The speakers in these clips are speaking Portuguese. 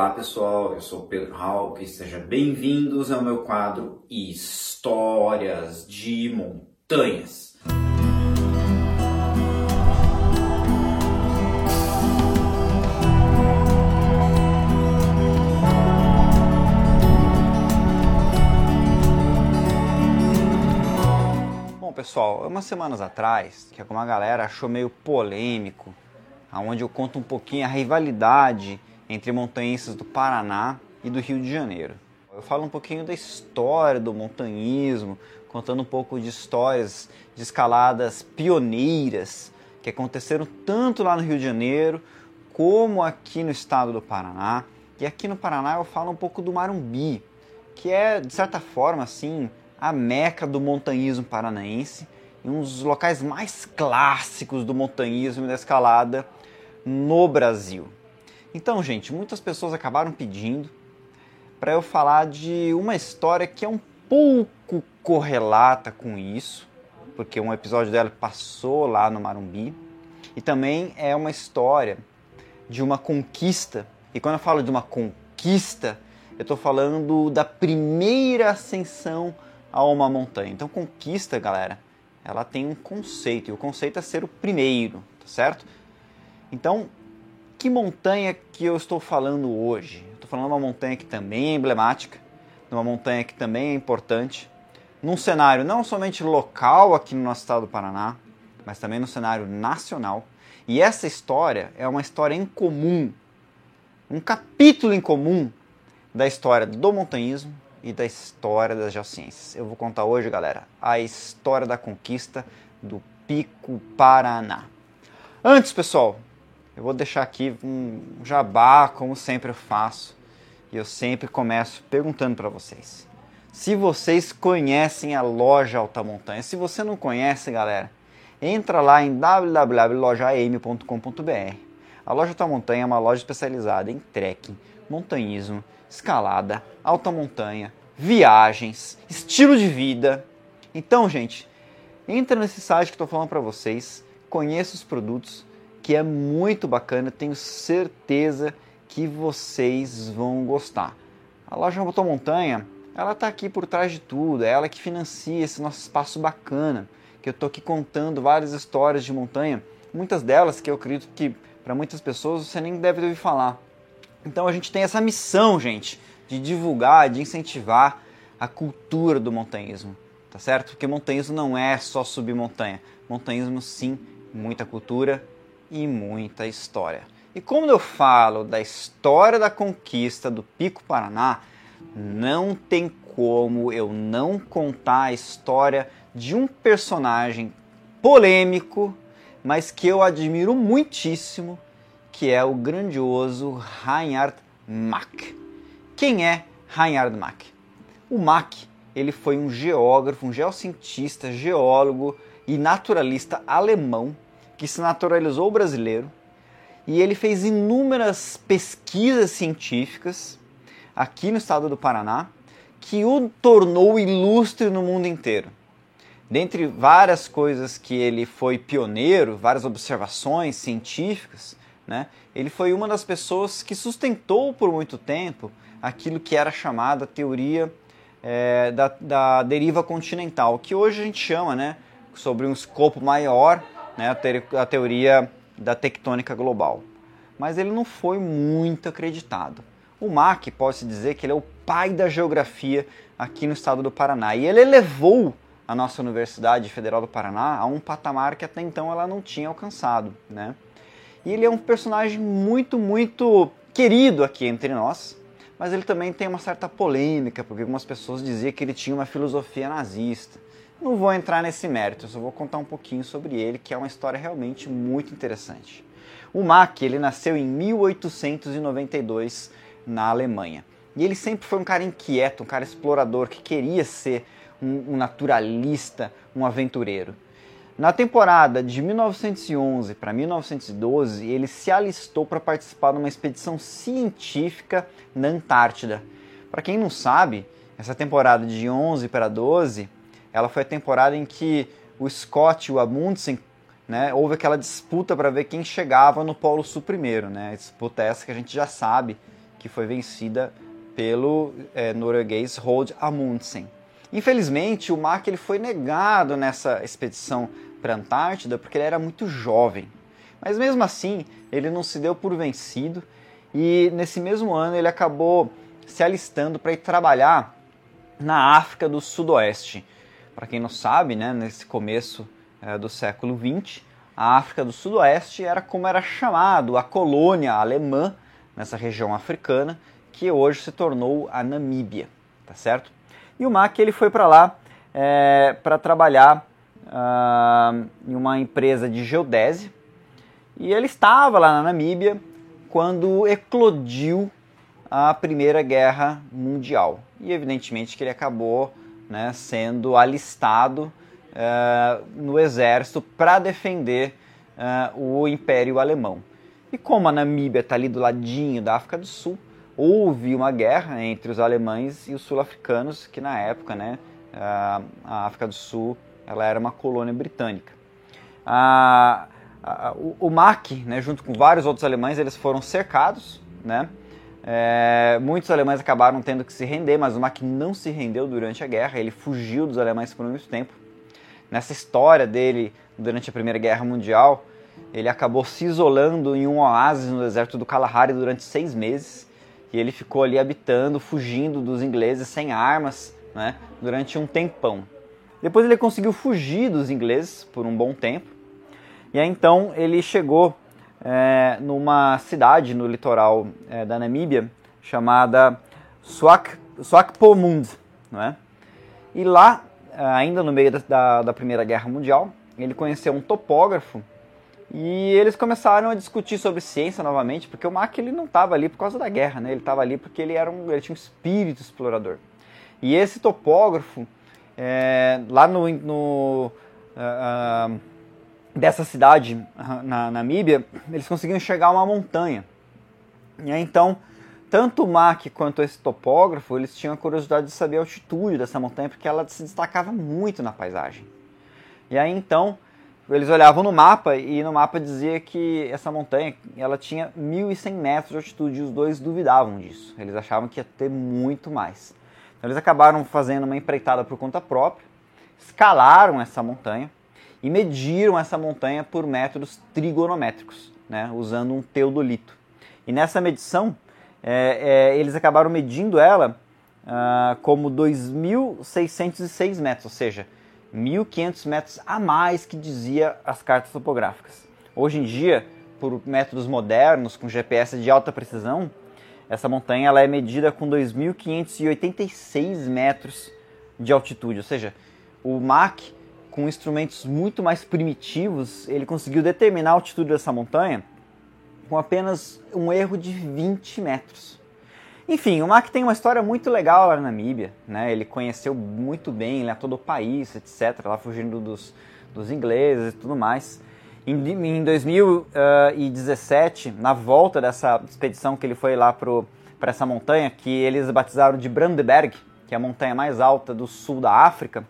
Olá pessoal, eu sou Pedro Hawk e sejam bem-vindos ao meu quadro Histórias de Montanhas. Bom pessoal, umas semanas atrás, que alguma galera achou meio polêmico, aonde eu conto um pouquinho a rivalidade entre montanhistas do Paraná e do Rio de Janeiro. Eu falo um pouquinho da história do montanhismo, contando um pouco de histórias de escaladas pioneiras que aconteceram tanto lá no Rio de Janeiro como aqui no estado do Paraná. E aqui no Paraná eu falo um pouco do Marumbi, que é de certa forma assim a meca do montanhismo paranaense e um dos locais mais clássicos do montanhismo e da escalada no Brasil. Então, gente, muitas pessoas acabaram pedindo para eu falar de uma história que é um pouco correlata com isso, porque um episódio dela passou lá no Marumbi, e também é uma história de uma conquista. E quando eu falo de uma conquista, eu estou falando da primeira ascensão a uma montanha. Então, conquista, galera, ela tem um conceito, e o conceito é ser o primeiro, tá certo? Então, que montanha que eu estou falando hoje? Estou falando de uma montanha que também é emblemática, de uma montanha que também é importante, num cenário não somente local aqui no nosso estado do Paraná, mas também no cenário nacional. E essa história é uma história em comum, um capítulo em comum da história do montanhismo e da história das geociências. Eu vou contar hoje, galera, a história da conquista do Pico Paraná. Antes, pessoal, eu vou deixar aqui um jabá, como sempre eu faço. E eu sempre começo perguntando para vocês. Se vocês conhecem a loja Alta Montanha. Se você não conhece, galera, entra lá em www.lojaam.com.br. A loja Alta Montanha é uma loja especializada em trekking, montanhismo, escalada, alta montanha, viagens, estilo de vida. Então, gente, entra nesse site que estou falando para vocês, conheça os produtos, que é muito bacana, tenho certeza que vocês vão gostar. A loja Motor Montanha, ela está aqui por trás de tudo, é ela que financia esse nosso espaço bacana, que eu estou aqui contando várias histórias de montanha, muitas delas que eu acredito que para muitas pessoas você nem deve ouvir falar. Então a gente tem essa missão, gente, de divulgar, de incentivar a cultura do montanhismo, tá certo? Porque montanhismo não é só subir montanha, montanhismo sim, muita cultura e muita história. E quando eu falo da história da conquista do Pico Paraná, não tem como eu não contar a história de um personagem polêmico, mas que eu admiro muitíssimo, que é o grandioso Reinhard Mack. Quem é Reinhard Mack? O Mack, ele foi um geógrafo, um geocientista, geólogo e naturalista alemão que se naturalizou brasileiro e ele fez inúmeras pesquisas científicas aqui no estado do Paraná que o tornou ilustre no mundo inteiro. Dentre várias coisas que ele foi pioneiro, várias observações científicas, né, ele foi uma das pessoas que sustentou por muito tempo aquilo que era chamada teoria é, da, da deriva continental, que hoje a gente chama né, sobre um escopo maior né, a, teoria da tectônica global. Mas ele não foi muito acreditado. O Mack pode-se dizer que ele é o pai da geografia aqui no estado do Paraná. E ele elevou a nossa Universidade Federal do Paraná a um patamar que até então ela não tinha alcançado. Né? E ele é um personagem muito, muito querido aqui entre nós, mas ele também tem uma certa polêmica, porque algumas pessoas diziam que ele tinha uma filosofia nazista. Não vou entrar nesse mérito, só vou contar um pouquinho sobre ele, que é uma história realmente muito interessante. O Mack, ele nasceu em 1892 na Alemanha. E ele sempre foi um cara inquieto, um cara explorador, que queria ser um, um naturalista, um aventureiro. Na temporada de 1911 para 1912, ele se alistou para participar de uma expedição científica na Antártida. Para quem não sabe, essa temporada de 11 para 12 ela foi a temporada em que o Scott e o Amundsen, né, houve aquela disputa para ver quem chegava no Polo Sul primeiro, né? Disputa essa que a gente já sabe que foi vencida pelo é, norueguês Roald Amundsen. Infelizmente, o Mack ele foi negado nessa expedição para a Antártida porque ele era muito jovem. Mas mesmo assim, ele não se deu por vencido e nesse mesmo ano ele acabou se alistando para ir trabalhar na África do Sudoeste. Para quem não sabe, né, nesse começo é, do século XX, a África do Sudoeste era como era chamado a colônia alemã nessa região africana, que hoje se tornou a Namíbia, tá certo? E o Mack ele foi para lá é, para trabalhar uh, em uma empresa de geodésia e ele estava lá na Namíbia quando eclodiu a Primeira Guerra Mundial. E evidentemente que ele acabou né, sendo alistado uh, no exército para defender uh, o Império Alemão. E como a Namíbia está ali do ladinho da África do Sul, houve uma guerra entre os alemães e os sul-africanos, que na época, né, uh, a África do Sul ela era uma colônia britânica. Uh, o, o MAC, né, junto com vários outros alemães, eles foram cercados, né, é, muitos alemães acabaram tendo que se render, mas o Mack não se rendeu durante a guerra, ele fugiu dos alemães por muito tempo. Nessa história dele, durante a Primeira Guerra Mundial, ele acabou se isolando em um oásis no deserto do Kalahari durante seis meses, e ele ficou ali habitando, fugindo dos ingleses sem armas, né, durante um tempão. Depois ele conseguiu fugir dos ingleses por um bom tempo, e aí então ele chegou é, numa cidade no litoral é, da Namíbia chamada Swak, Swakopmund, não é? E lá, ainda no meio da, da Primeira Guerra Mundial, ele conheceu um topógrafo e eles começaram a discutir sobre ciência novamente, porque o Mack ele não estava ali por causa da guerra, né? Ele estava ali porque ele era um, ele tinha um espírito explorador. E esse topógrafo, é, lá no, no uh, uh, dessa cidade na Namíbia, eles conseguiam chegar a uma montanha. E aí, então, tanto o Mac quanto esse topógrafo, eles tinham a curiosidade de saber a altitude dessa montanha, porque ela se destacava muito na paisagem. E aí, então, eles olhavam no mapa e no mapa dizia que essa montanha ela tinha 1.100 metros de altitude e os dois duvidavam disso. Eles achavam que ia ter muito mais. Então, eles acabaram fazendo uma empreitada por conta própria, escalaram essa montanha, e mediram essa montanha por métodos trigonométricos, né, usando um teodolito. E nessa medição, é, é, eles acabaram medindo ela ah, como 2.606 metros, ou seja, 1.500 metros a mais que dizia as cartas topográficas. Hoje em dia, por métodos modernos, com GPS de alta precisão, essa montanha ela é medida com 2.586 metros de altitude, ou seja, o Mach com instrumentos muito mais primitivos, ele conseguiu determinar a altitude dessa montanha com apenas um erro de 20 metros. Enfim, o Mac tem uma história muito legal lá na Namíbia, né? Ele conheceu muito bem lá todo o país, etc, lá fugindo dos, dos ingleses e tudo mais. Em, em 2017, na volta dessa expedição que ele foi lá para essa montanha, que eles batizaram de Brandenberg, que é a montanha mais alta do sul da África,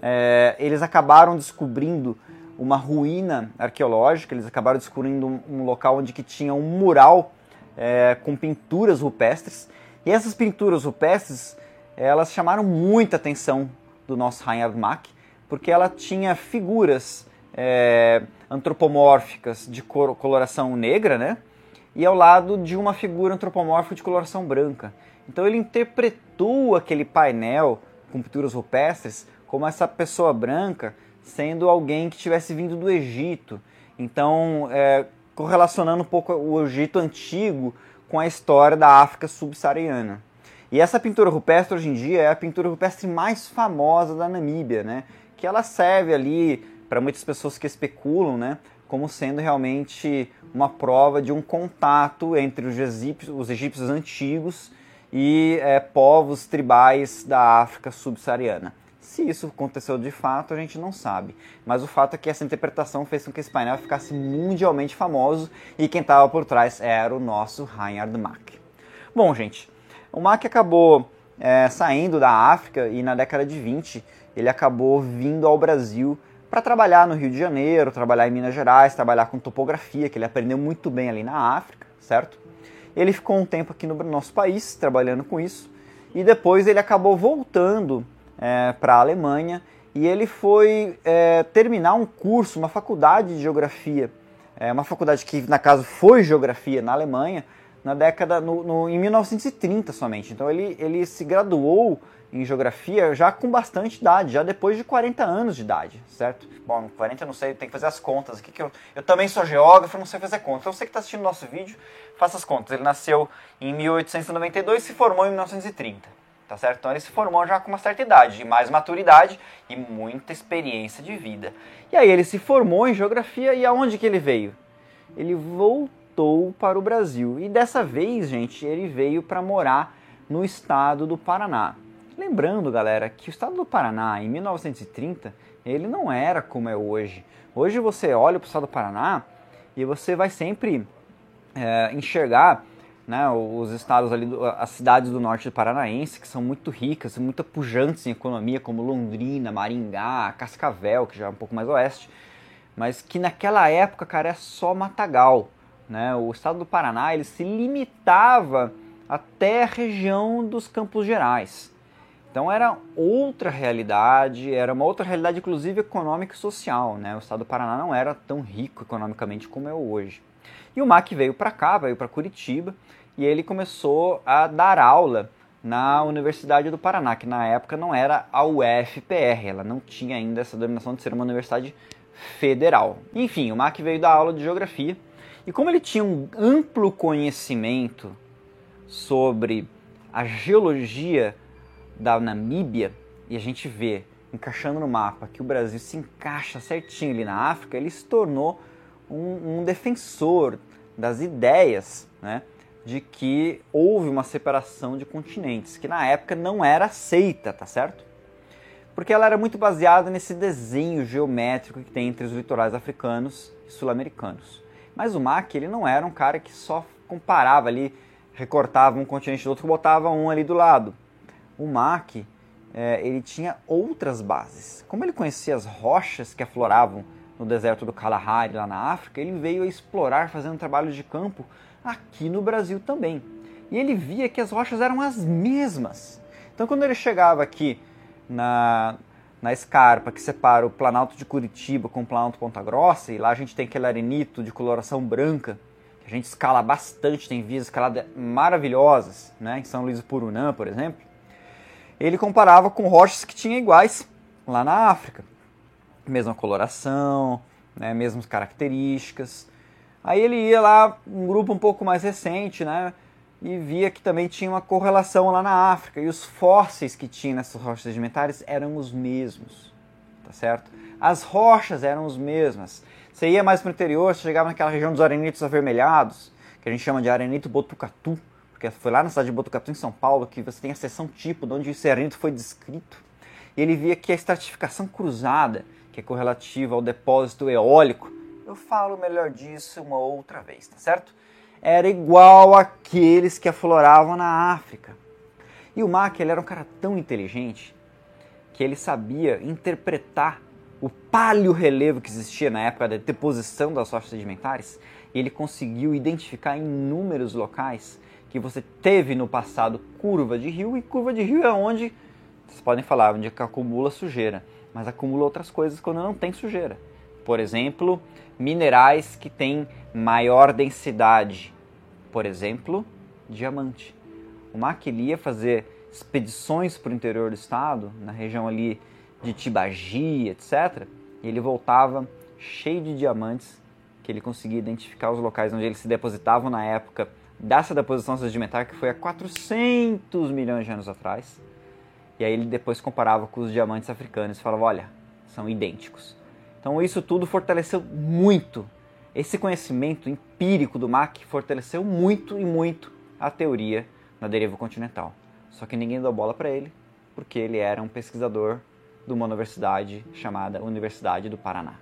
é, eles acabaram descobrindo uma ruína arqueológica, eles acabaram descobrindo um, um local onde que tinha um mural é, com pinturas rupestres. E essas pinturas rupestres, elas chamaram muita atenção do nosso Reinhard Mack, porque ela tinha figuras é, antropomórficas de cor, coloração negra, né? E ao lado de uma figura antropomórfica de coloração branca. Então ele interpretou aquele painel com pinturas rupestres como essa pessoa branca sendo alguém que tivesse vindo do Egito. Então, é, correlacionando um pouco o Egito antigo com a história da África subsaariana. E essa pintura rupestre hoje em dia é a pintura rupestre mais famosa da Namíbia, né? Que ela serve ali para muitas pessoas que especulam, né? Como sendo realmente uma prova de um contato entre os egípcios, os egípcios antigos e é, povos tribais da África subsaariana. Se isso aconteceu de fato, a gente não sabe. Mas o fato é que essa interpretação fez com que esse painel ficasse mundialmente famoso e quem estava por trás era o nosso Reinhard Mack. Bom, gente, o Mack acabou é, saindo da África e na década de 20 ele acabou vindo ao Brasil para trabalhar no Rio de Janeiro, trabalhar em Minas Gerais, trabalhar com topografia, que ele aprendeu muito bem ali na África, certo? Ele ficou um tempo aqui no nosso país trabalhando com isso e depois ele acabou voltando é, para a Alemanha e ele foi é, terminar um curso, uma faculdade de geografia, é, uma faculdade que na casa foi geografia na Alemanha na década no, no, em 1930 somente. Então ele, ele se graduou em geografia já com bastante idade, já depois de 40 anos de idade, certo? Bom, 40 eu não sei, tem que fazer as contas aqui, que eu, eu também sou geógrafo, não sei fazer contas. Então você que está assistindo nosso vídeo, faça as contas. Ele nasceu em 1892 e se formou em 1930, tá certo? Então ele se formou já com uma certa idade, mais maturidade e muita experiência de vida. E aí ele se formou em geografia e aonde que ele veio? Ele voltou para o Brasil. E dessa vez, gente, ele veio para morar no estado do Paraná. Lembrando, galera, que o estado do Paraná, em 1930, ele não era como é hoje. Hoje você olha para o estado do Paraná e você vai sempre é, enxergar né, os estados ali, as cidades do norte do Paranaense, que são muito ricas, muito pujantes em economia, como Londrina, Maringá, Cascavel, que já é um pouco mais oeste, mas que naquela época, cara, é só matagal. Né? O estado do Paraná ele se limitava até a região dos Campos Gerais. Então era outra realidade, era uma outra realidade, inclusive econômica e social. Né? O estado do Paraná não era tão rico economicamente como é hoje. E o Mac veio para cá, veio para Curitiba, e ele começou a dar aula na Universidade do Paraná, que na época não era a UFPR, ela não tinha ainda essa denominação de ser uma universidade federal. Enfim, o Mac veio dar aula de geografia, e como ele tinha um amplo conhecimento sobre a geologia da Namíbia e a gente vê encaixando no mapa que o Brasil se encaixa certinho ali na África, ele se tornou um, um defensor das ideias né, de que houve uma separação de continentes, que na época não era aceita, tá certo? Porque ela era muito baseada nesse desenho geométrico que tem entre os litorais africanos e sul-americanos. Mas o Mack, ele não era um cara que só comparava ali, recortava um continente do outro e botava um ali do lado o Mack é, ele tinha outras bases. Como ele conhecia as rochas que afloravam no deserto do Kalahari, lá na África, ele veio a explorar fazendo trabalho de campo aqui no Brasil também. E ele via que as rochas eram as mesmas. Então, quando ele chegava aqui na, na escarpa que separa o Planalto de Curitiba com o Planalto Ponta Grossa, e lá a gente tem aquele arenito de coloração branca, que a gente escala bastante, tem vias escaladas maravilhosas, né, em São Luís do Purunã, por exemplo ele comparava com rochas que tinham iguais lá na África. Mesma coloração, né, mesmas características. Aí ele ia lá, um grupo um pouco mais recente, né, e via que também tinha uma correlação lá na África. E os fósseis que tinha nessas rochas sedimentares eram os mesmos, tá certo? As rochas eram as mesmas. Você ia mais para o interior, você chegava naquela região dos arenitos avermelhados, que a gente chama de arenito botucatu, porque foi lá na cidade de Botucatu, em São Paulo, que você tem a seção tipo, de onde o serenito foi descrito. E ele via que a estratificação cruzada, que é correlativa ao depósito eólico, eu falo melhor disso uma outra vez, tá certo? Era igual àqueles que afloravam na África. E o Mack ele era um cara tão inteligente que ele sabia interpretar o paleo-relevo que existia na época da deposição das rochas sedimentares, e ele conseguiu identificar inúmeros locais que você teve no passado curva de rio, e curva de rio é onde, vocês podem falar, onde acumula sujeira, mas acumula outras coisas quando não tem sujeira. Por exemplo, minerais que têm maior densidade. Por exemplo, diamante. O Maquilia fazer expedições para o interior do estado, na região ali de Tibagi, etc. E ele voltava cheio de diamantes, que ele conseguia identificar os locais onde eles se depositavam na época dessa deposição sedimentar que foi há 400 milhões de anos atrás. E aí ele depois comparava com os diamantes africanos e falava, olha, são idênticos. Então isso tudo fortaleceu muito. Esse conhecimento empírico do MAC fortaleceu muito e muito a teoria na deriva continental. Só que ninguém deu bola para ele, porque ele era um pesquisador de uma universidade chamada Universidade do Paraná.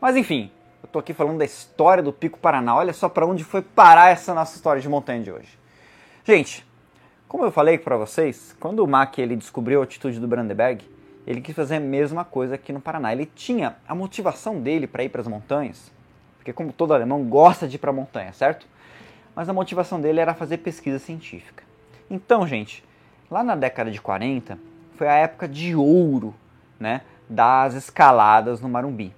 Mas enfim, eu estou aqui falando da história do Pico Paraná. Olha só para onde foi parar essa nossa história de montanha de hoje. Gente, como eu falei para vocês, quando o Mack ele descobriu a altitude do Brandenberg, ele quis fazer a mesma coisa aqui no Paraná. Ele tinha a motivação dele para ir para as montanhas, porque como todo alemão gosta de ir para a montanha, certo? mas a motivação dele era fazer pesquisa científica. Então, gente, lá na década de 40 foi a época de ouro, né, das escaladas no Marumbi.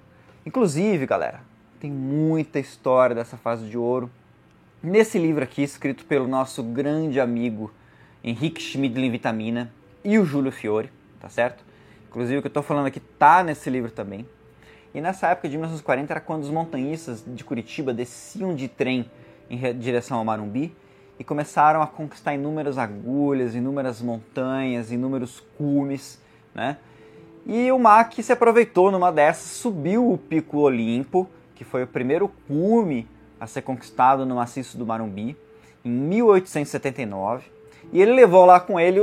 Inclusive, galera, tem muita história dessa fase de ouro. Nesse livro aqui, escrito pelo nosso grande amigo Henrique Schmidlin Vitamina e o Júlio Fiore, tá certo? Inclusive o que eu estou falando aqui tá nesse livro também. E nessa época de 1940 era quando os montanhistas de Curitiba desciam de trem em direção ao Marumbi e começaram a conquistar inúmeras agulhas, inúmeras montanhas, inúmeros cumes, né? E o Mac se aproveitou numa dessas, subiu o Pico Olimpo, que foi o primeiro cume a ser conquistado no maciço do Marumbi, em 1879. E ele levou lá com ele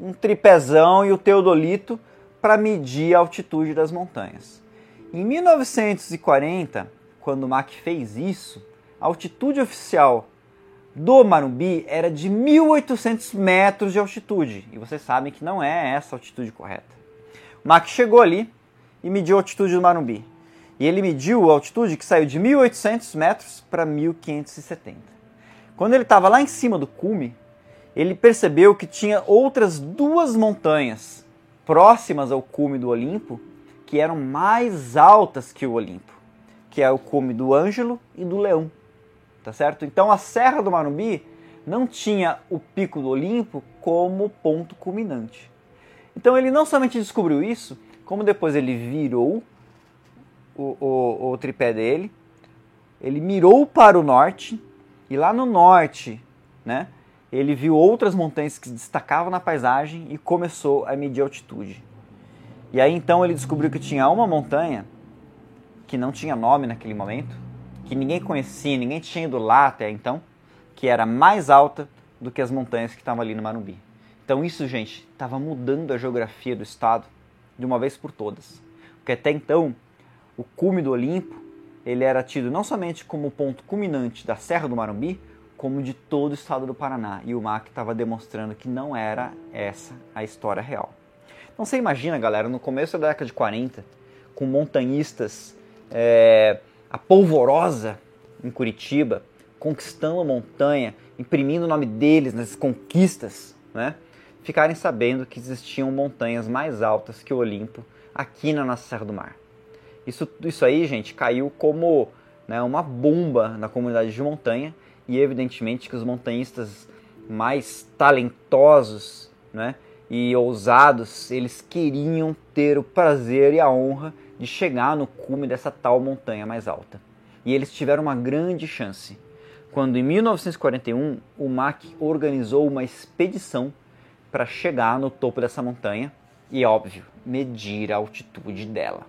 um tripezão e o teodolito para medir a altitude das montanhas. Em 1940, quando Mac fez isso, a altitude oficial do Marumbi era de 1.800 metros de altitude. E vocês sabem que não é essa a altitude correta. O Mac chegou ali e mediu a altitude do Marumbi. E ele mediu a altitude que saiu de 1.800 metros para 1.570. Quando ele estava lá em cima do cume, ele percebeu que tinha outras duas montanhas próximas ao cume do Olimpo que eram mais altas que o Olimpo, que é o cume do Ângelo e do Leão, tá certo? Então a Serra do Marumbi não tinha o pico do Olimpo como ponto culminante. Então ele não somente descobriu isso, como depois ele virou o, o, o tripé dele, ele mirou para o norte e lá no norte, né? Ele viu outras montanhas que se destacavam na paisagem e começou a medir altitude. E aí então ele descobriu que tinha uma montanha que não tinha nome naquele momento, que ninguém conhecia, ninguém tinha ido lá até então, que era mais alta do que as montanhas que estavam ali no Marumbi. Então isso, gente, estava mudando a geografia do estado de uma vez por todas. Porque até então, o cume do Olimpo, ele era tido não somente como ponto culminante da Serra do Marumbi, como de todo o estado do Paraná. E o MAC estava demonstrando que não era essa a história real. Então você imagina, galera, no começo da década de 40, com montanhistas, é, a polvorosa em Curitiba, conquistando a montanha, imprimindo o nome deles nas conquistas, né? ficarem sabendo que existiam montanhas mais altas que o Olimpo aqui na nossa Serra do Mar. Isso, isso aí, gente, caiu como né, uma bomba na comunidade de montanha e evidentemente que os montanhistas mais talentosos né, e ousados, eles queriam ter o prazer e a honra de chegar no cume dessa tal montanha mais alta. E eles tiveram uma grande chance quando em 1941 o MAC organizou uma expedição para chegar no topo dessa montanha e, óbvio, medir a altitude dela.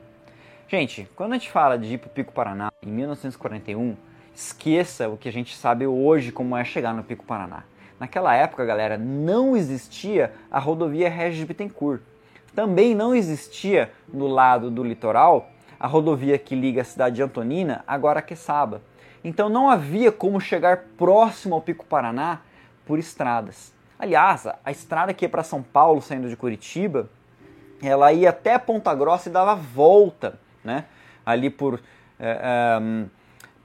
Gente, quando a gente fala de ir para o Pico Paraná em 1941, Esqueça o que a gente sabe hoje como é chegar no Pico Paraná. Naquela época, galera, não existia a rodovia Regis Bittencourt. Também não existia no lado do litoral a rodovia que liga a cidade de Antonina a Guaraqueçaba. Então não havia como chegar próximo ao Pico Paraná por estradas. Aliás, a estrada que ia para São Paulo saindo de Curitiba, ela ia até Ponta Grossa e dava volta, né? Ali por é, é,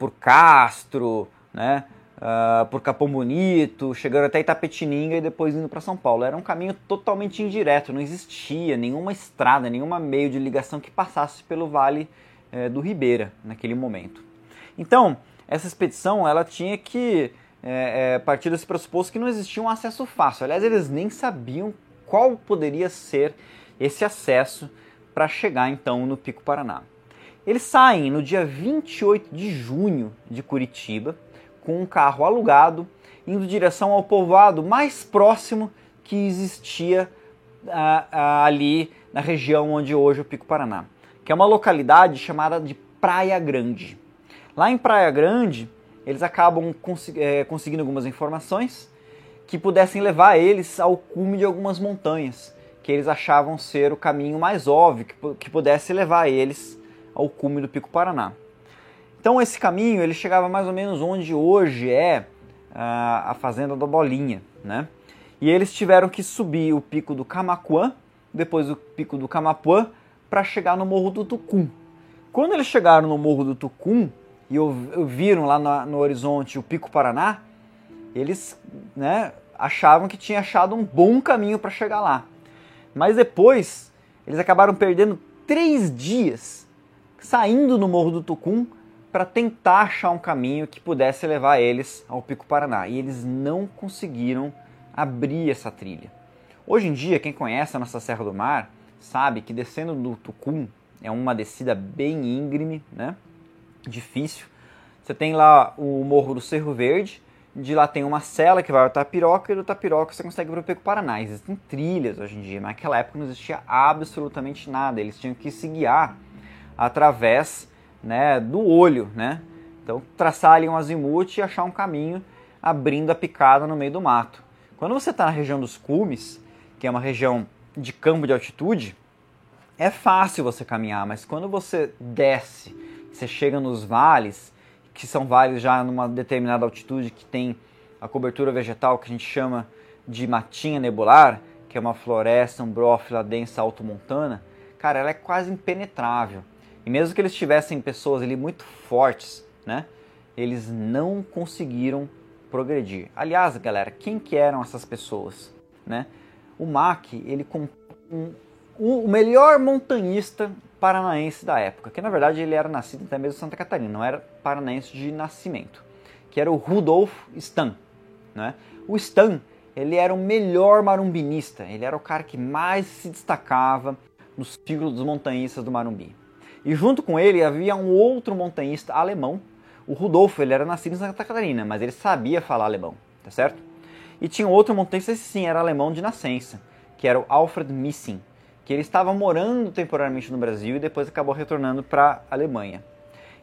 por Castro, né? Uh, por Capão Bonito, chegando até Itapetininga e depois indo para São Paulo. Era um caminho totalmente indireto, não existia nenhuma estrada, nenhuma meio de ligação que passasse pelo Vale eh, do Ribeira naquele momento. Então, essa expedição ela tinha que eh, eh, partir desse pressuposto que não existia um acesso fácil. Aliás, eles nem sabiam qual poderia ser esse acesso para chegar então no Pico Paraná. Eles saem no dia 28 de junho de Curitiba com um carro alugado, indo direção ao povoado mais próximo que existia ah, ah, ali na região onde hoje é o Pico Paraná, que é uma localidade chamada de Praia Grande. Lá em Praia Grande, eles acabam é, conseguindo algumas informações que pudessem levar eles ao cume de algumas montanhas, que eles achavam ser o caminho mais óbvio, que, que pudesse levar eles ao cume do Pico Paraná. Então esse caminho ele chegava mais ou menos onde hoje é a, a fazenda da Bolinha, né? E eles tiveram que subir o pico do Camacuã, depois o pico do Camapuã, para chegar no Morro do Tucum. Quando eles chegaram no Morro do Tucum e viram lá no horizonte o Pico Paraná, eles né, achavam que tinha achado um bom caminho para chegar lá. Mas depois, eles acabaram perdendo três dias saindo no Morro do Tucum para tentar achar um caminho que pudesse levar eles ao Pico Paraná. E eles não conseguiram abrir essa trilha. Hoje em dia, quem conhece a nossa Serra do Mar sabe que descendo do Tucum é uma descida bem íngreme, né? difícil. Você tem lá o Morro do Cerro Verde, de lá tem uma cela que vai ao Tapiroca e do Tapiroca você consegue para o Pico Paraná. Existem trilhas hoje em dia, mas naquela época não existia absolutamente nada. Eles tinham que se guiar através né, do olho, né? Então traçar ali um azimuth e achar um caminho abrindo a picada no meio do mato. Quando você está na região dos cumes, que é uma região de campo de altitude, é fácil você caminhar, mas quando você desce, você chega nos vales, que são vales já numa determinada altitude que tem a cobertura vegetal que a gente chama de matinha nebular, que é uma floresta umbrófila densa altomontana, cara, ela é quase impenetrável. E mesmo que eles tivessem pessoas ali muito fortes, né, eles não conseguiram progredir. Aliás, galera, quem que eram essas pessoas, né? O Mac, ele com um, um, o melhor montanhista paranaense da época, que na verdade ele era nascido até mesmo em Santa Catarina, não era paranaense de nascimento, que era o Rudolf Stan. Né? O Stan ele era o melhor marumbinista, ele era o cara que mais se destacava no círculo dos montanhistas do Marumbi. E junto com ele havia um outro montanhista alemão, o Rudolf, ele era nascido em Santa Catarina, mas ele sabia falar alemão, tá certo? E tinha outro montanhista, esse sim, era alemão de nascença, que era o Alfred Missing que ele estava morando temporariamente no Brasil e depois acabou retornando para a Alemanha.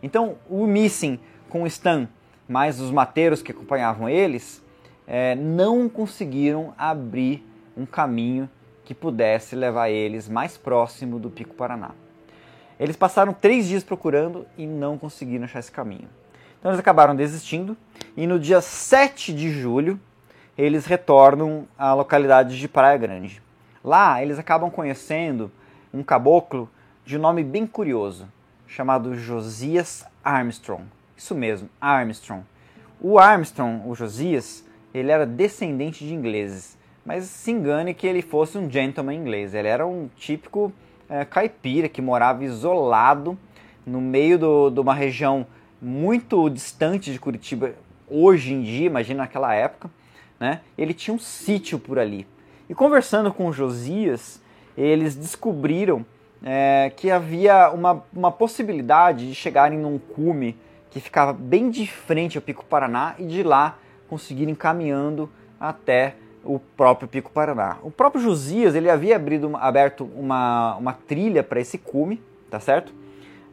Então, o Missing com o Stan, mais os mateiros que acompanhavam eles, é, não conseguiram abrir um caminho que pudesse levar eles mais próximo do Pico Paraná. Eles passaram três dias procurando e não conseguiram achar esse caminho. Então eles acabaram desistindo e no dia 7 de julho eles retornam à localidade de Praia Grande. Lá eles acabam conhecendo um caboclo de nome bem curioso, chamado Josias Armstrong. Isso mesmo, Armstrong. O Armstrong, o Josias, ele era descendente de ingleses, mas se engane que ele fosse um gentleman inglês. Ele era um típico é, caipira que morava isolado no meio de uma região muito distante de Curitiba hoje em dia, imagina naquela época. Né? Ele tinha um sítio por ali. E conversando com Josias, eles descobriram é, que havia uma, uma possibilidade de chegarem num cume que ficava bem de frente ao Pico Paraná e de lá conseguirem caminhando até o próprio Pico Paraná. O próprio Josias ele havia abrido, aberto uma, uma trilha para esse cume, tá certo?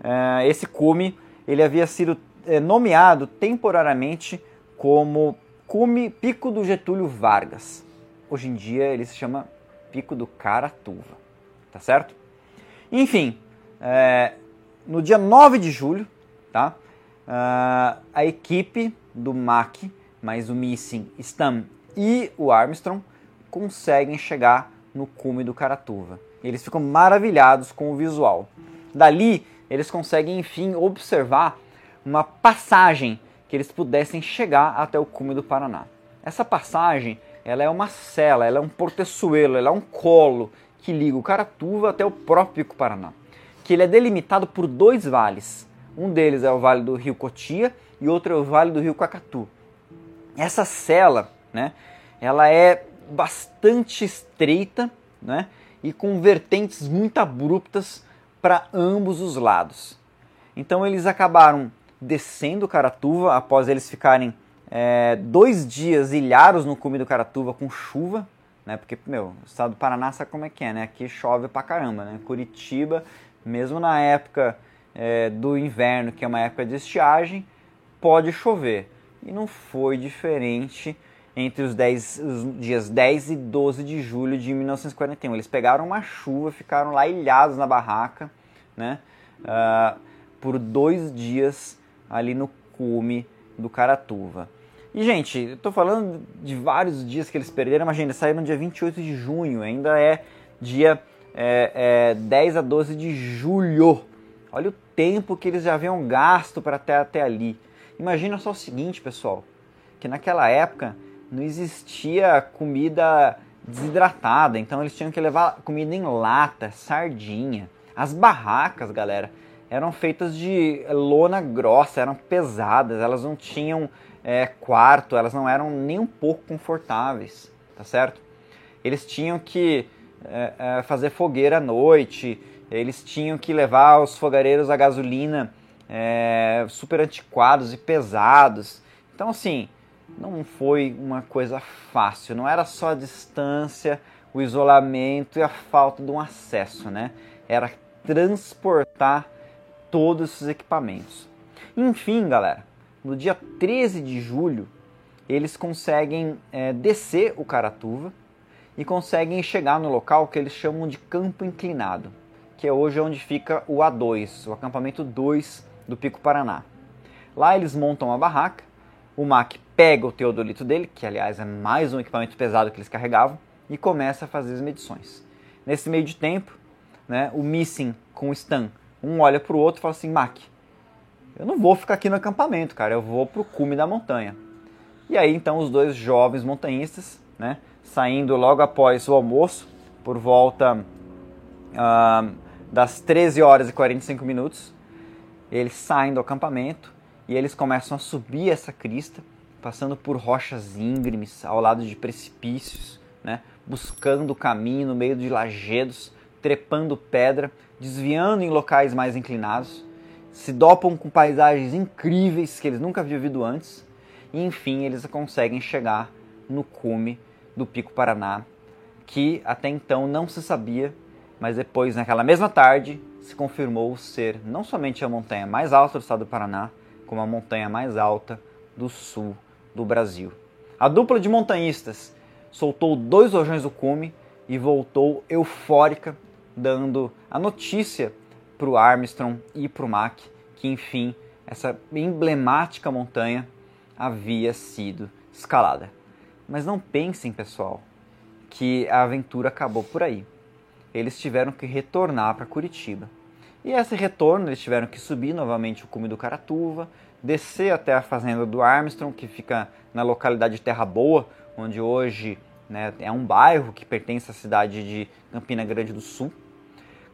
É, esse cume ele havia sido é, nomeado temporariamente como cume Pico do Getúlio Vargas. Hoje em dia ele se chama Pico do Caratuva, tá certo? Enfim, é, no dia 9 de julho, tá? Uh, a equipe do MAC, mais o Missing, Stam e o Armstrong conseguem chegar no cume do Caratuva. Eles ficam maravilhados com o visual. Dali, eles conseguem enfim observar uma passagem que eles pudessem chegar até o cume do Paraná. Essa passagem ela é uma cela, ela é um porteçuelo, ela é um colo que liga o Caratuva até o próprio Paraná. Que ele é delimitado por dois vales. Um deles é o Vale do Rio Cotia e outro é o Vale do Rio Cacatu. Essa cela, né, ela é bastante estreita, né, e com vertentes muito abruptas para ambos os lados. Então eles acabaram descendo Caratuva após eles ficarem é, dois dias ilhados no cume do Caratuva com chuva, né? Porque, meu, o estado do Paraná sabe como é que é, né? Aqui chove pra caramba, né? Curitiba, mesmo na época é, do inverno, que é uma época de estiagem, pode chover. E não foi diferente entre os, 10, os dias 10 e 12 de julho de 1941. Eles pegaram uma chuva, ficaram lá ilhados na barraca, né? Uh, por dois dias ali no cume do Caratuva. E, gente, eu tô falando de vários dias que eles perderam, mas, gente, saíram no dia 28 de junho, ainda é dia é, é, 10 a 12 de julho. Olha o tempo que eles já haviam gasto para até, até ali. Imagina só o seguinte, pessoal. que naquela época não existia comida desidratada, então eles tinham que levar comida em lata, sardinha. As barracas, galera, eram feitas de lona grossa, eram pesadas, elas não tinham é, quarto, elas não eram nem um pouco confortáveis, tá certo? Eles tinham que é, é, fazer fogueira à noite, eles tinham que levar os fogareiros a gasolina é, super antiquados e pesados. Então, assim, não foi uma coisa fácil, não era só a distância, o isolamento e a falta de um acesso, né? Era transportar todos esses equipamentos. Enfim, galera, no dia 13 de julho, eles conseguem é, descer o Caratuva e conseguem chegar no local que eles chamam de Campo Inclinado, que é hoje onde fica o A2, o acampamento 2 do Pico Paraná. Lá eles montam a barraca, o MAC pega o teodolito dele, que aliás é mais um equipamento pesado que eles carregavam, e começa a fazer as medições. Nesse meio de tempo, né, o Missing com o Stan, um olha para o outro e fala assim, Mac, eu não vou ficar aqui no acampamento, cara, eu vou para o cume da montanha. E aí então os dois jovens montanhistas, né, saindo logo após o almoço, por volta uh, das 13 horas e 45 minutos, eles saem do acampamento e eles começam a subir essa crista, passando por rochas íngremes, ao lado de precipícios, né, buscando o caminho no meio de lajedos, trepando pedra, desviando em locais mais inclinados, se dopam com paisagens incríveis que eles nunca haviam visto antes, e enfim eles conseguem chegar no cume do Pico Paraná, que até então não se sabia, mas depois, naquela mesma tarde, se confirmou ser não somente a montanha mais alta do estado do Paraná, como a montanha mais alta do sul do Brasil. A dupla de montanhistas soltou dois rojões do cume e voltou eufórica, dando a notícia para o Armstrong e para o Mac que, enfim, essa emblemática montanha havia sido escalada. Mas não pensem, pessoal, que a aventura acabou por aí. Eles tiveram que retornar para Curitiba. E esse retorno, eles tiveram que subir novamente o cume do Caratuva, descer até a fazenda do Armstrong, que fica na localidade de Terra Boa, onde hoje né, é um bairro que pertence à cidade de Campina Grande do Sul.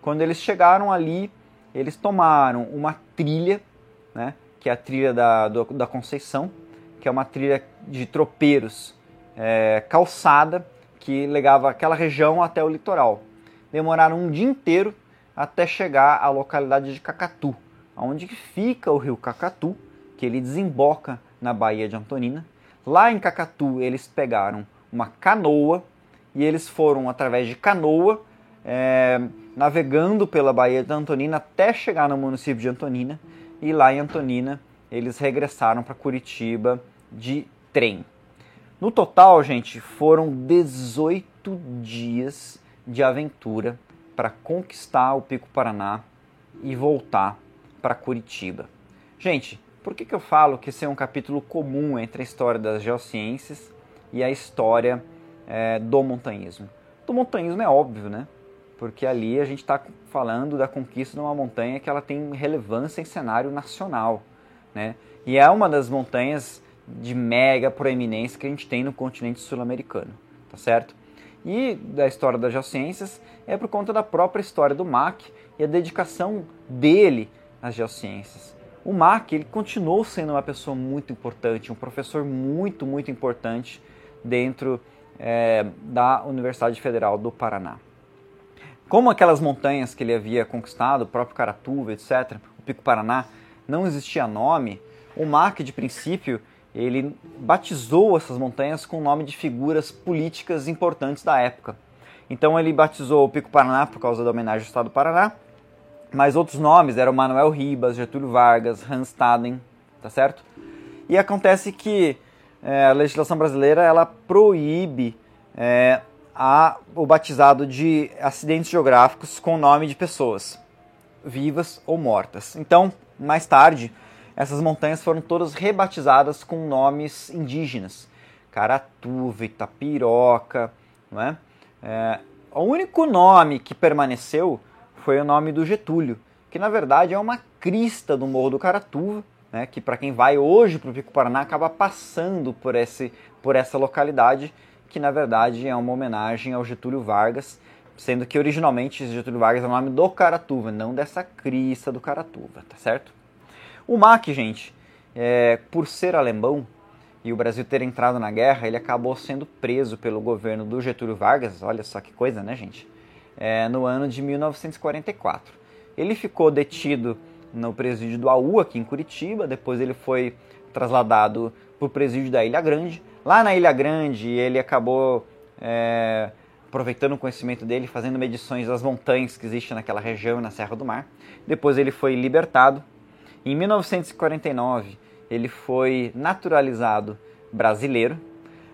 Quando eles chegaram ali, eles tomaram uma trilha, né, que é a trilha da, do, da Conceição, que é uma trilha de tropeiros é, calçada que ligava aquela região até o litoral. Demoraram um dia inteiro até chegar à localidade de Cacatu, onde fica o rio Cacatu, que ele desemboca na Baía de Antonina. Lá em Cacatu eles pegaram uma canoa e eles foram através de canoa é, navegando pela Baía de Antonina até chegar no município de Antonina e lá em Antonina eles regressaram para Curitiba de trem. No total, gente, foram 18 dias de aventura para conquistar o Pico Paraná e voltar para Curitiba. Gente, por que, que eu falo que esse é um capítulo comum entre a história das geociências e a história é, do montanhismo? Do montanhismo é óbvio, né? Porque ali a gente está falando da conquista de uma montanha que ela tem relevância em cenário nacional, né? E é uma das montanhas de mega proeminência que a gente tem no continente sul-americano, tá certo? E da história das geociências é por conta da própria história do Mac e a dedicação dele às geociências. O Mac ele continuou sendo uma pessoa muito importante, um professor muito, muito importante dentro é, da Universidade Federal do Paraná. Como aquelas montanhas que ele havia conquistado, o próprio Caratuva, etc., o Pico Paraná, não existia nome, o Mac, de princípio, ele batizou essas montanhas com o nome de figuras políticas importantes da época. Então ele batizou o Pico Paraná por causa da homenagem ao Estado do Paraná, mas outros nomes eram Manuel Ribas, Getúlio Vargas, Hans Staden, tá certo? E acontece que é, a legislação brasileira ela proíbe é, a, o batizado de acidentes geográficos com nome de pessoas vivas ou mortas. Então, mais tarde, essas montanhas foram todas rebatizadas com nomes indígenas. Caratuva, Itapiroca, não é? é? O único nome que permaneceu foi o nome do Getúlio, que na verdade é uma crista do Morro do Caratuva, né, que para quem vai hoje para o Pico Paraná acaba passando por, esse, por essa localidade, que na verdade é uma homenagem ao Getúlio Vargas, sendo que originalmente Getúlio Vargas é o nome do Caratuva, não dessa crista do Caratuva, tá certo? O MAC, gente, é, por ser alemão e o Brasil ter entrado na guerra, ele acabou sendo preso pelo governo do Getúlio Vargas, olha só que coisa, né, gente? É, no ano de 1944. Ele ficou detido no presídio do AU, aqui em Curitiba. Depois ele foi trasladado para o presídio da Ilha Grande. Lá na Ilha Grande, ele acabou é, aproveitando o conhecimento dele, fazendo medições das montanhas que existem naquela região, na Serra do Mar. Depois ele foi libertado. Em 1949, ele foi naturalizado brasileiro.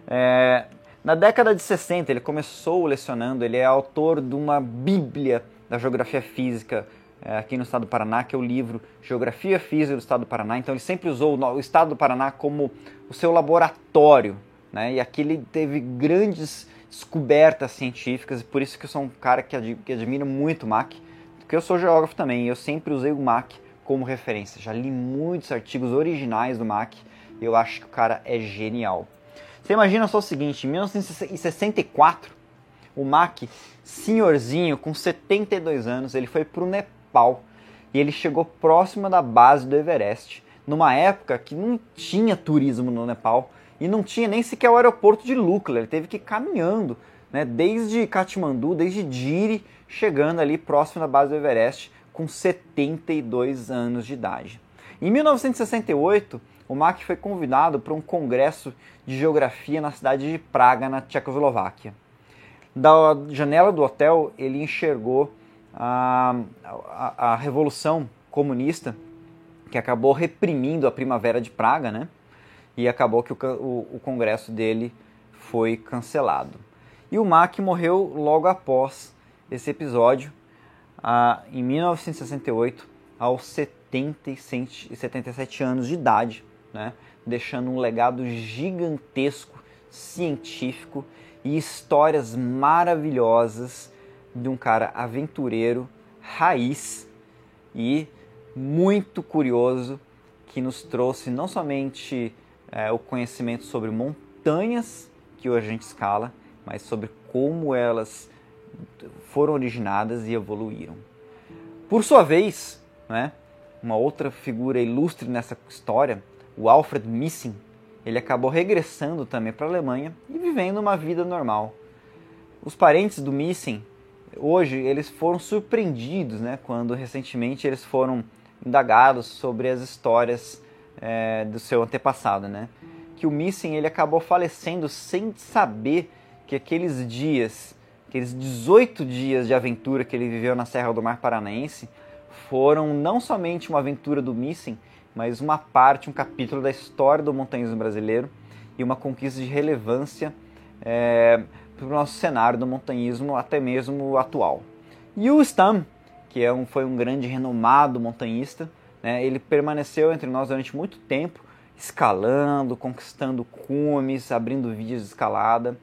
É, na década de 60, ele começou lecionando, ele é autor de uma bíblia da geografia física é, aqui no estado do Paraná, que é o livro Geografia Física do Estado do Paraná. Então ele sempre usou o estado do Paraná como o seu laboratório, né? E aqui ele teve grandes descobertas científicas, e por isso que eu sou um cara que, ad, que admiro muito o MAC, porque eu sou geógrafo também, eu sempre usei o MAC como referência. Já li muitos artigos originais do MAC, e eu acho que o cara é genial. Você imagina só o seguinte, em 1964, o MAC, senhorzinho, com 72 anos, ele foi para o Nepal e ele chegou próximo da base do Everest, numa época que não tinha turismo no Nepal e não tinha nem sequer o aeroporto de Lukla, ele teve que ir caminhando, né, desde Katmandu, desde Diri, chegando ali próximo da base do Everest com 72 anos de idade. Em 1968, o Mack foi convidado para um congresso de geografia na cidade de Praga, na Tchecoslováquia. Da janela do hotel, ele enxergou a, a, a Revolução Comunista, que acabou reprimindo a Primavera de Praga, né? E acabou que o, o, o congresso dele foi cancelado. E o Mack morreu logo após esse episódio, em 1968, aos 77 anos de idade, né? deixando um legado gigantesco, científico e histórias maravilhosas de um cara aventureiro, raiz e muito curioso que nos trouxe não somente é, o conhecimento sobre montanhas que hoje a gente escala, mas sobre como elas foram originadas e evoluíram. Por sua vez, né, uma outra figura ilustre nessa história, o Alfred Missing, ele acabou regressando também para a Alemanha e vivendo uma vida normal. Os parentes do Missing hoje eles foram surpreendidos, né, quando recentemente eles foram indagados sobre as histórias é, do seu antepassado, né, que o Missing ele acabou falecendo sem saber que aqueles dias, aqueles 18 dias de aventura que ele viveu na Serra do Mar Paranaense, foram não somente uma aventura do Missing, mas uma parte, um capítulo da história do montanhismo brasileiro e uma conquista de relevância é, para o nosso cenário do montanhismo, até mesmo atual. E o Stam, que é um, foi um grande renomado montanhista, né, ele permaneceu entre nós durante muito tempo, escalando, conquistando cumes, abrindo vídeos de escalada,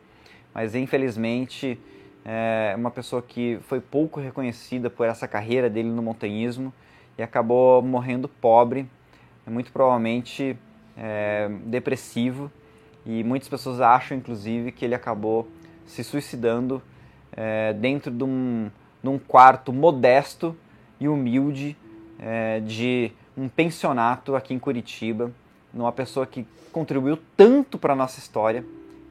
mas infelizmente é uma pessoa que foi pouco reconhecida por essa carreira dele no montanhismo e acabou morrendo pobre, muito provavelmente é, depressivo, e muitas pessoas acham inclusive que ele acabou se suicidando é, dentro de um, de um, quarto modesto e humilde é, de um pensionato aqui em Curitiba, numa pessoa que contribuiu tanto para a nossa história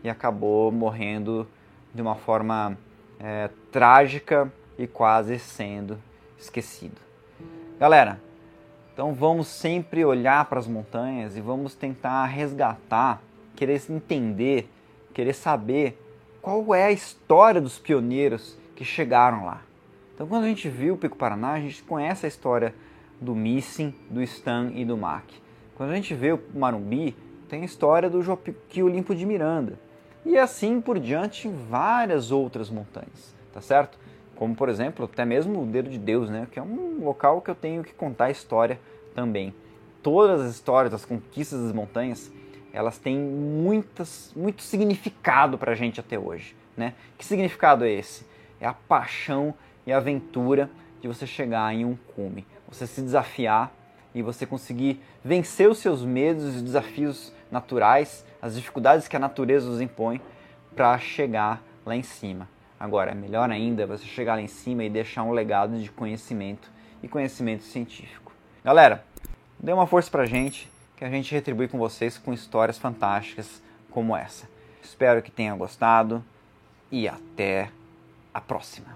e acabou morrendo de uma forma é, trágica e quase sendo esquecido. Galera, então vamos sempre olhar para as montanhas e vamos tentar resgatar, querer entender, querer saber qual é a história dos pioneiros que chegaram lá. Então, quando a gente viu o Pico Paraná, a gente conhece a história do Missing, do Stan e do Mac. Quando a gente vê o Marumbi, tem a história do Joaquim Olimpo de Miranda. E assim por diante várias outras montanhas, tá certo? Como, por exemplo, até mesmo o Dedo de Deus, né? que é um local que eu tenho que contar a história também. Todas as histórias, as conquistas das montanhas, elas têm muitas, muito significado para a gente até hoje. Né? Que significado é esse? É a paixão e a aventura de você chegar em um cume, você se desafiar e você conseguir vencer os seus medos e desafios naturais, as dificuldades que a natureza nos impõe para chegar lá em cima. Agora, melhor ainda você chegar lá em cima e deixar um legado de conhecimento e conhecimento científico. Galera, dê uma força pra gente, que a gente retribui com vocês com histórias fantásticas como essa. Espero que tenha gostado e até a próxima.